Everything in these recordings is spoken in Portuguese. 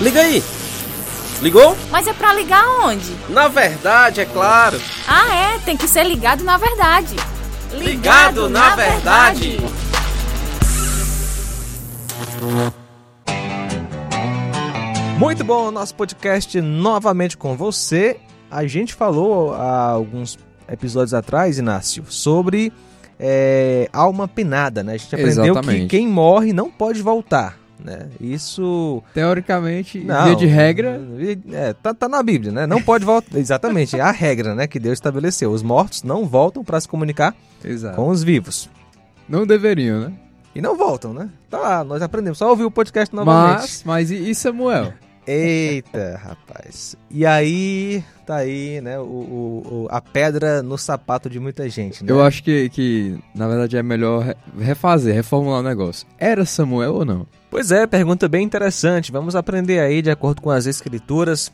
Liga aí! Ligou? Mas é pra ligar onde? Na verdade, é claro. Ah, é, tem que ser ligado na verdade. Ligado, ligado na, na, verdade. verdade. Muito bom, nosso podcast novamente com você. A gente falou há alguns episódios atrás, Inácio, sobre é, alma penada, né? A gente aprendeu Exatamente. que quem morre não pode voltar. Né? Isso. Teoricamente, não, via de regra. É, tá, tá na Bíblia, né? Não pode voltar. Exatamente, é a regra né, que Deus estabeleceu. Os mortos não voltam para se comunicar Exato. com os vivos. Não deveriam, né? E não voltam, né? Tá lá, nós aprendemos. Só ouvir o podcast novamente. Mas, mas e Samuel? Eita, rapaz. E aí, tá aí, né, o, o, a pedra no sapato de muita gente, né? Eu acho que, que, na verdade, é melhor refazer, reformular o negócio. Era Samuel ou não? Pois é, pergunta bem interessante. Vamos aprender aí, de acordo com as escrituras,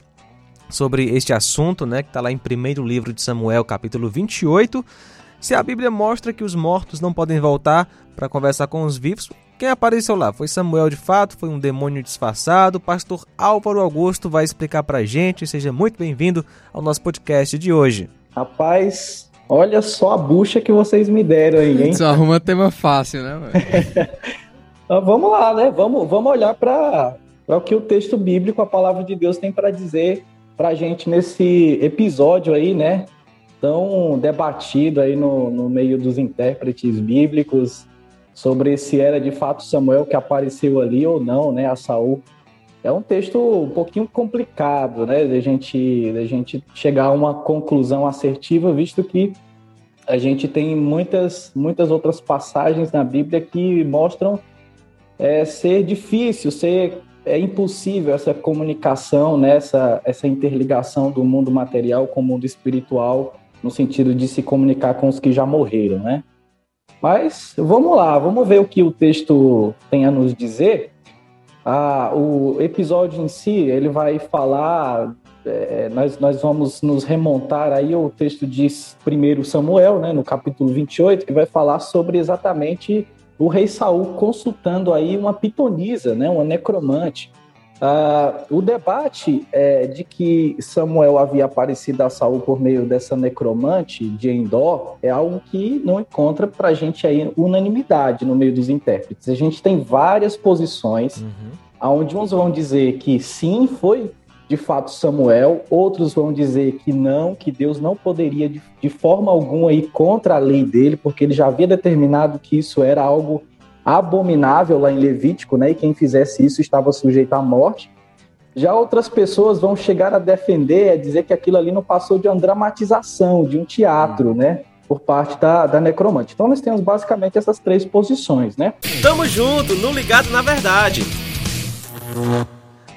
sobre este assunto, né, que está lá em primeiro livro de Samuel, capítulo 28. Se a Bíblia mostra que os mortos não podem voltar para conversar com os vivos, quem apareceu lá? Foi Samuel de fato? Foi um demônio disfarçado? O pastor Álvaro Augusto vai explicar pra gente. Seja muito bem-vindo ao nosso podcast de hoje. Rapaz, olha só a bucha que vocês me deram aí, hein? Isso arruma tema fácil, né, então, vamos lá, né? Vamos, vamos olhar para o que o texto bíblico, a palavra de Deus, tem para dizer pra gente nesse episódio aí, né? Tão debatido aí no, no meio dos intérpretes bíblicos, sobre se era de fato Samuel que apareceu ali ou não, né, a Saul. É um texto um pouquinho complicado, né, da gente, da gente chegar a uma conclusão assertiva, visto que a gente tem muitas, muitas outras passagens na Bíblia que mostram é, ser difícil, ser é impossível essa comunicação, né, essa, essa interligação do mundo material com o mundo espiritual, no sentido de se comunicar com os que já morreram, né? Mas vamos lá, vamos ver o que o texto tem a nos dizer. Ah, o episódio em si, ele vai falar, é, nós, nós vamos nos remontar aí ao texto de 1 Samuel, né, no capítulo 28, que vai falar sobre exatamente o rei Saul consultando aí uma pitonisa, né, uma necromante, Uh, o debate é, de que Samuel havia aparecido a Saul por meio dessa necromante de Endor é algo que não encontra para a gente aí unanimidade no meio dos intérpretes. A gente tem várias posições, uhum. onde uns vão dizer que sim, foi de fato Samuel, outros vão dizer que não, que Deus não poderia de, de forma alguma ir contra a lei dele, porque ele já havia determinado que isso era algo abominável lá em Levítico, né? E quem fizesse isso estava sujeito à morte. Já outras pessoas vão chegar a defender, a dizer que aquilo ali não passou de uma dramatização, de um teatro, né? Por parte da, da necromante. Então nós temos basicamente essas três posições, né? Tamo junto, no ligado na verdade.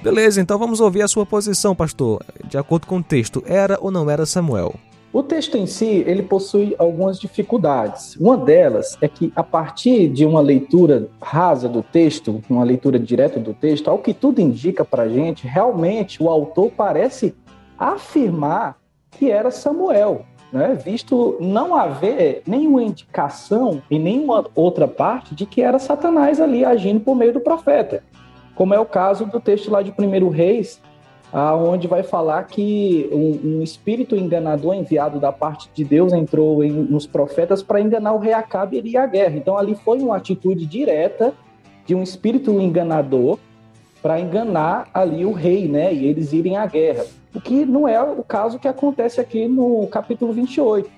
Beleza, então vamos ouvir a sua posição, pastor. De acordo com o texto, era ou não era Samuel? O texto em si, ele possui algumas dificuldades. Uma delas é que a partir de uma leitura rasa do texto, uma leitura direta do texto, ao que tudo indica para a gente, realmente o autor parece afirmar que era Samuel, né? visto não haver nenhuma indicação em nenhuma outra parte de que era Satanás ali agindo por meio do profeta, como é o caso do texto lá de 1 Reis, aonde vai falar que um, um, espírito enganador enviado da parte de Deus entrou em, nos profetas para enganar o rei Acabe e ir à guerra. Então ali foi uma atitude direta de um espírito enganador para enganar ali o rei, né, e eles irem à guerra. O que não é o caso que acontece aqui no capítulo 28.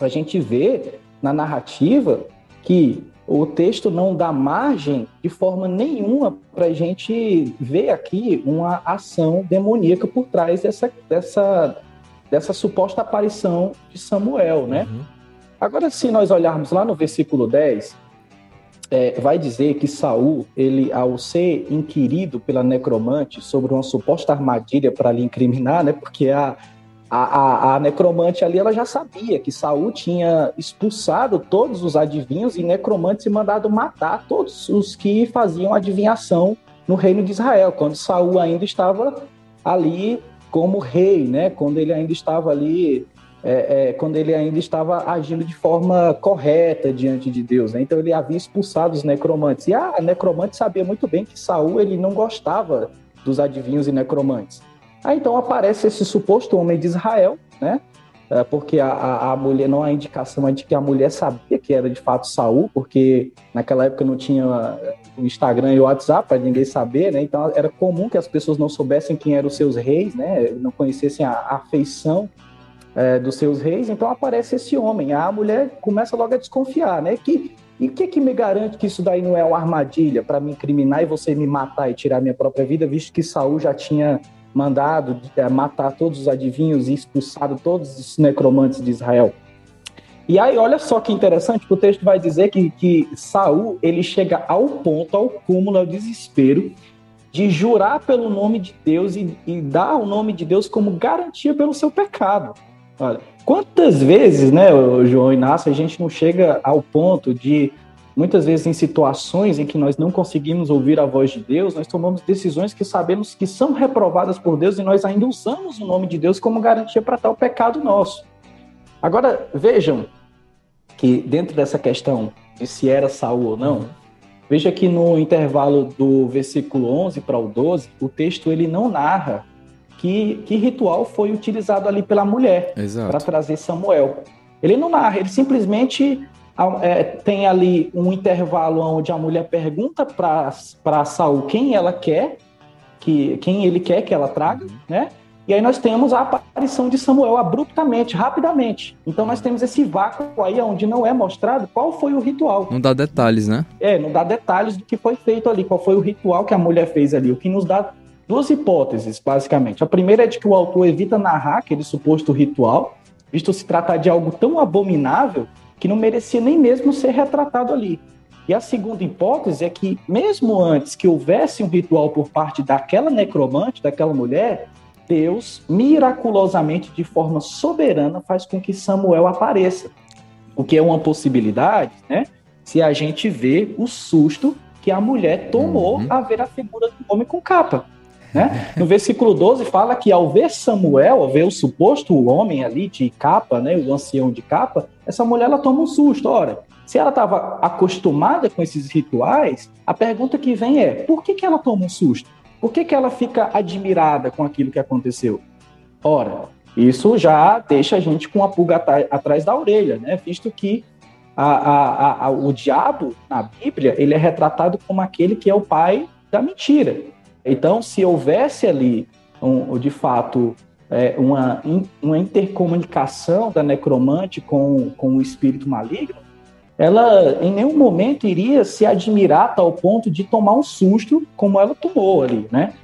A gente vê na narrativa que o texto não dá margem de forma nenhuma para a gente ver aqui uma ação demoníaca por trás dessa, dessa, dessa suposta aparição de Samuel, né? Uhum. Agora, se nós olharmos lá no versículo 10, é, vai dizer que Saul, ele, ao ser inquirido pela necromante sobre uma suposta armadilha para lhe incriminar, né? Porque a, a, a, a, necromante ali ela já sabia que Saul tinha expulsado todos os adivinhos e necromantes e mandado matar todos os que faziam adivinhação no reino de Israel, quando Saul ainda estava ali como rei, né? Quando ele ainda estava ali, é, é, quando ele ainda estava agindo de forma correta diante de Deus, né? Então ele havia expulsado os necromantes e a necromante sabia muito bem que Saul ele não gostava dos adivinhos e necromantes. Aí então aparece esse suposto homem de Israel, né? É, porque a, a, a, mulher não há indicação de que a mulher sabia que era de fato Saul, porque naquela época não tinha é, o Instagram e o WhatsApp para ninguém saber, né? Então era comum que as pessoas não soubessem quem eram os seus reis, né? Não conhecessem a, a afeição é, dos seus reis. Então aparece esse homem. A mulher começa logo a desconfiar, né? Que e o que, que me garante que isso daí não é uma armadilha para me incriminar e você me matar e tirar minha própria vida, visto que Saul já tinha mandado é, matar todos os adivinhos e expulsado todos os necromantes de Israel. E aí, olha só que interessante, o texto vai dizer que, que Saul ele chega ao ponto, ao cúmulo, ao desespero, de jurar pelo nome de Deus e, e dar o nome de Deus como garantia pelo seu pecado. Olha, quantas vezes, né, João Inácio, a gente não chega ao ponto de Muitas vezes, em situações em que nós não conseguimos ouvir a voz de Deus, nós tomamos decisões que sabemos que são reprovadas por Deus e nós ainda usamos o nome de Deus como garantia para tal pecado nosso. Agora, vejam que dentro dessa questão de se era Saul ou não, veja que no intervalo do versículo 11 para o 12, o texto ele não narra que, que ritual foi utilizado ali pela mulher para trazer Samuel. Ele não narra, ele simplesmente é, tem ali um intervalo onde a mulher pergunta para Saul quem ela quer, que, quem ele quer que ela traga, né? E aí nós temos a aparição de Samuel abruptamente, rapidamente. Então nós temos esse vácuo aí onde não é mostrado qual foi o ritual. Não dá detalhes, né? É, não dá detalhes do que foi feito ali, qual foi o ritual que a mulher fez ali. O que nos dá duas hipóteses, basicamente. A primeira é de que o autor evita narrar aquele suposto ritual, visto se tratar de algo tão abominável que não merecia nem mesmo ser retratado ali. E a segunda hipótese é que, mesmo antes que houvesse um ritual por parte daquela necromante, daquela mulher, Deus, miraculosamente, de forma soberana, faz com que Samuel apareça. O que é uma possibilidade, né? Se a gente vê o susto que a mulher tomou uhum. a ver a figura do homem com capa. Né? No versículo 12 fala que ao ver Samuel, ao ver o suposto homem ali de capa, né, o ancião de capa, essa mulher ela toma um susto. Ora, se ela estava acostumada com esses rituais, a pergunta que vem é: por que, que ela toma um susto? Por que, que ela fica admirada com aquilo que aconteceu? Ora, isso já deixa a gente com a pulga atrás da orelha, né? Visto que a, a, a, o diabo na Bíblia ele é retratado como aquele que é o pai da mentira. Então, se houvesse ali, um, de fato, é, uma, uma intercomunicação da necromante com, com o espírito maligno, ela em nenhum momento iria se admirar a tal ponto de tomar um susto como ela tomou ali, né?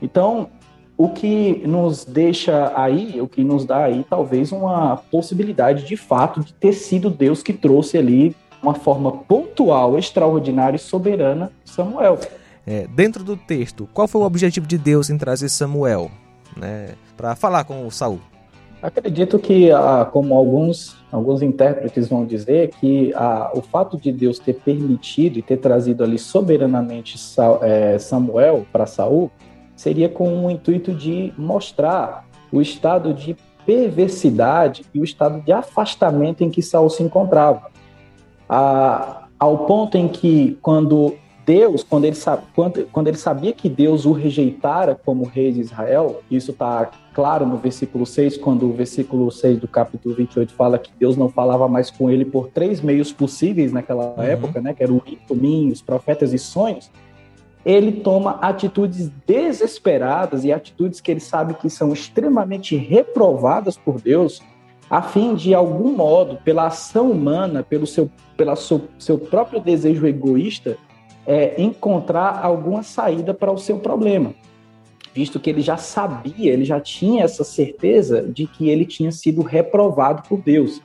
Então, o que nos deixa aí, o que nos dá aí talvez uma possibilidade de fato de ter sido Deus que trouxe ali uma forma pontual, extraordinária e soberana Samuel. É, dentro do texto, qual foi o objetivo de Deus em trazer Samuel né, para falar com Saul? Acredito que, ah, como alguns, alguns intérpretes vão dizer, que ah, o fato de Deus ter permitido e ter trazido ali soberanamente é, Samuel para Saul seria com o intuito de mostrar o estado de perversidade e o estado de afastamento em que Saul se encontrava. Ah, ao ponto em que, quando Deus, quando ele, quando, quando ele sabia que Deus o rejeitara como rei de Israel, isso está claro no versículo 6, quando o versículo 6 do capítulo 28 fala que Deus não falava mais com ele por três meios possíveis naquela uhum. época, né, que eram os profetas e sonhos, ele toma atitudes desesperadas e atitudes que ele sabe que são extremamente reprovadas por Deus, a fim de, algum modo, pela ação humana, pelo seu, pela seu, seu próprio desejo egoísta, é, encontrar alguma saída para o seu problema, visto que ele já sabia, ele já tinha essa certeza de que ele tinha sido reprovado por Deus.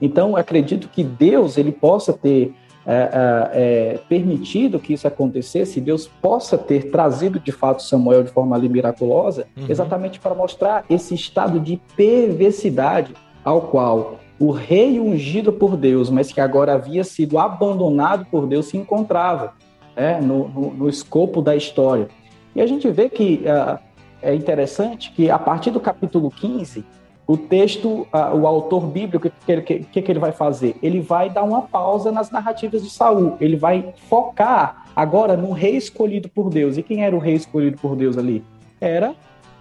Então, acredito que Deus ele possa ter é, é, é, permitido que isso acontecesse, Deus possa ter trazido de fato Samuel de forma ali miraculosa, uhum. exatamente para mostrar esse estado de perversidade ao qual o rei ungido por Deus, mas que agora havia sido abandonado por Deus, se encontrava né, no, no, no, escopo da história. E a gente vê que uh, é interessante que a partir do capítulo 15, o texto, o autor bíblico, o que, que, que, ele vai fazer? Ele vai dar uma pausa nas narrativas de Saul. Ele vai focar agora no rei escolhido por Deus. E quem era o rei escolhido por Deus ali? Era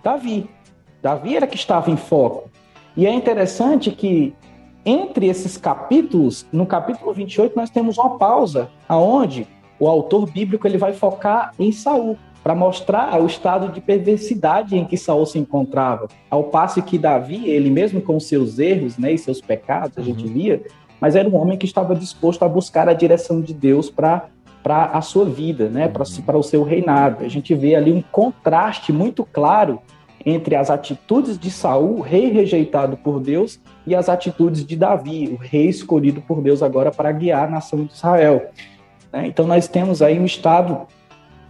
Davi. Davi era que estava em foco. E é interessante que entre esses capítulos, no capítulo 28, nós temos uma pausa, aonde o autor bíblico ele vai focar em Saul para mostrar o estado de perversidade em que Saul se encontrava. Ao passo que Davi, ele mesmo com seus erros né, e seus pecados, a gente uhum. via, mas era um homem que estava disposto a buscar a direção de Deus para para a sua vida, né, para uhum. o seu reinado. A gente vê ali um contraste muito claro entre as atitudes de Saul, rei rejeitado por Deus, e as atitudes de Davi, o rei escolhido por Deus agora para guiar a nação de Israel. Né? Então nós temos aí um estado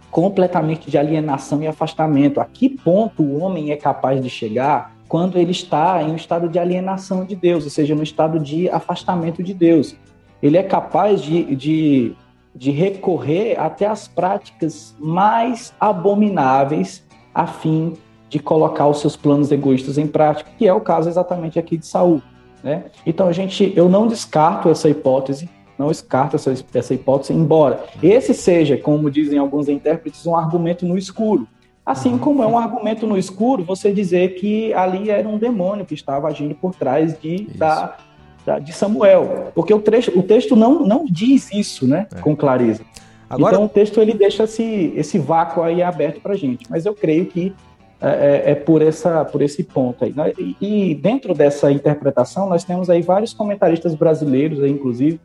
completamente de alienação e afastamento. A que ponto o homem é capaz de chegar quando ele está em um estado de alienação de Deus, ou seja, no estado de afastamento de Deus? Ele é capaz de, de, de recorrer até as práticas mais abomináveis a fim de colocar os seus planos egoístas em prática, que é o caso exatamente aqui de Saul. Né? Então, gente, eu não descarto essa hipótese, não descarto essa, essa hipótese, embora esse seja, como dizem alguns intérpretes, um argumento no escuro. Assim uhum. como é um argumento no escuro você dizer que ali era um demônio que estava agindo por trás de, da, da, de Samuel. Porque o, trecho, o texto não, não diz isso né, é. com clareza. Agora... Então o texto ele deixa esse, esse vácuo aí aberto para gente. Mas eu creio que é, é, é, por, essa, por esse ponto aí. Né? E, e, dentro dessa interpretação, nós temos aí vários comentaristas brasileiros, aí, inclusive,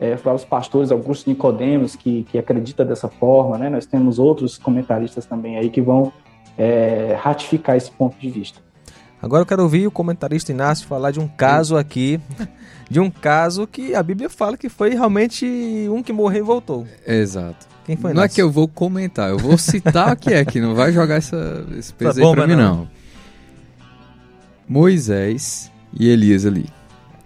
é, os pastores Augusto Nicodemos, que, que acredita dessa forma, né? Nós temos outros comentaristas também aí que vão é, ratificar esse ponto de vista. Agora eu quero ouvir o comentarista Inácio falar de um caso aqui, de um caso que a Bíblia fala que foi realmente um que morreu e voltou. Exato. Quem foi Não é que eu vou comentar, eu vou citar o que é, que não vai jogar essa, esse peso aí pra mim, não. não. Moisés e Elias ali,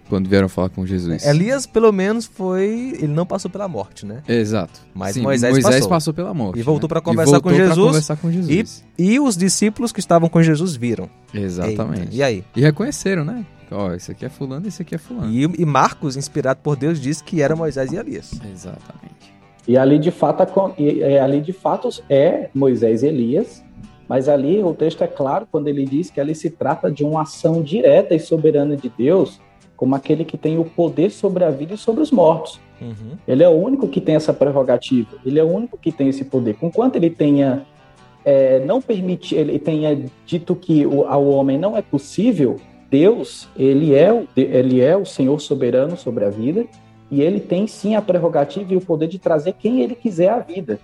quando vieram falar com Jesus. Elias, pelo menos, foi. Ele não passou pela morte, né? Exato. Mas Sim, Moisés, Moisés passou. passou. pela morte. E voltou né? para conversar, com Jesus, conversar com Jesus. E, e os discípulos que estavam com Jesus viram. Exatamente. E, e aí? E reconheceram, né? Ó, oh, esse aqui é fulano, esse aqui é fulano. E, e Marcos, inspirado por Deus, diz que era Moisés e Elias. Exatamente. E ali de fato, é, ali de fato é Moisés e Elias, mas ali o texto é claro quando ele diz que ali se trata de uma ação direta e soberana de Deus, como aquele que tem o poder sobre a vida e sobre os mortos. Uhum. Ele é o único que tem essa prerrogativa, ele é o único que tem esse poder. Conquanto ele tenha é, não permite, ele tenha dito que o, ao homem não é possível, Deus, ele é, ele é o Senhor soberano sobre a vida e ele tem sim a prerrogativa e o poder de trazer quem ele quiser à vida.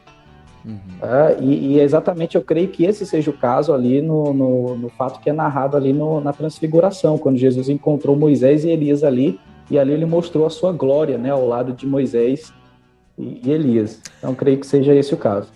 Uhum. Ah, e, e, exatamente eu creio que esse seja o caso ali no, no, no fato que é narrado ali no, na transfiguração, quando Jesus encontrou Moisés e Elias ali, e ali ele mostrou a sua glória né, ao lado de Moisés e, e Elias. Então creio que seja esse o caso.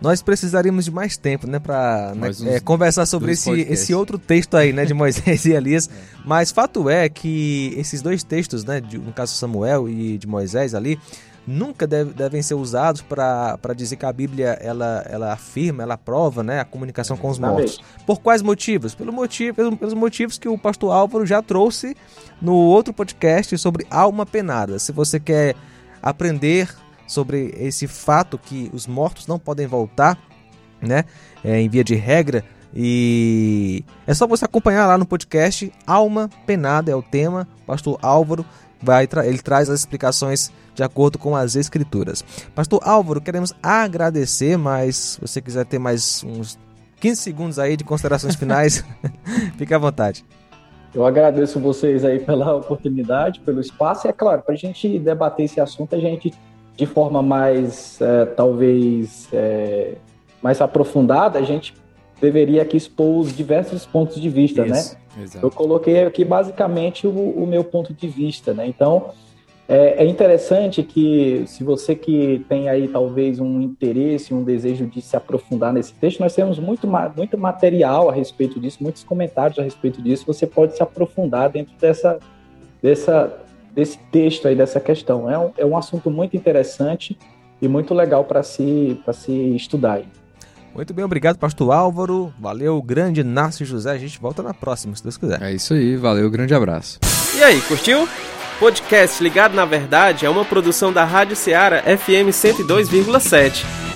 Nós precisaríamos de mais tempo, né, para né, é, conversar sobre esse, esse outro texto aí, né, de Moisés e Elias. É. Mas fato é que esses dois textos, né, de, no caso Samuel e de Moisés ali, nunca deve, devem ser usados para dizer que a Bíblia ela, ela afirma, ela prova, né, a comunicação com os mortos. Por quais motivos? Pelo motivo, pelos, pelos motivos que o pastor Álvaro já trouxe no outro podcast sobre alma penada. Se você quer aprender sobre esse fato que os mortos não podem voltar, né? É, em via de regra. E é só você acompanhar lá no podcast Alma Penada é o tema. Pastor Álvaro vai ele traz as explicações de acordo com as escrituras. Pastor Álvaro, queremos agradecer, mas se você quiser ter mais uns 15 segundos aí de considerações finais, fique à vontade. Eu agradeço vocês aí pela oportunidade, pelo espaço. E é claro, para a gente debater esse assunto, a gente de forma mais, é, talvez, é, mais aprofundada, a gente deveria aqui expor os diversos pontos de vista, né? Isso, né? Exato. Eu coloquei aqui basicamente o, o, meu ponto de vista, né? Então, é, é, interessante que se você que tem aí talvez um interesse, um desejo de se aprofundar nesse texto, nós temos muito, muito material a respeito disso, muitos comentários a respeito disso, você pode se aprofundar dentro dessa, dessa, desse texto aí, dessa questão. É um, é um assunto muito interessante e muito legal para se, se estudar. Muito bem, obrigado, pastor Álvaro. Valeu, grande Nácio José. A gente volta na próxima, se Deus quiser. É isso aí, valeu, grande abraço. E aí, curtiu? Podcast Ligado na Verdade é uma produção da Rádio Ceará FM 102,7.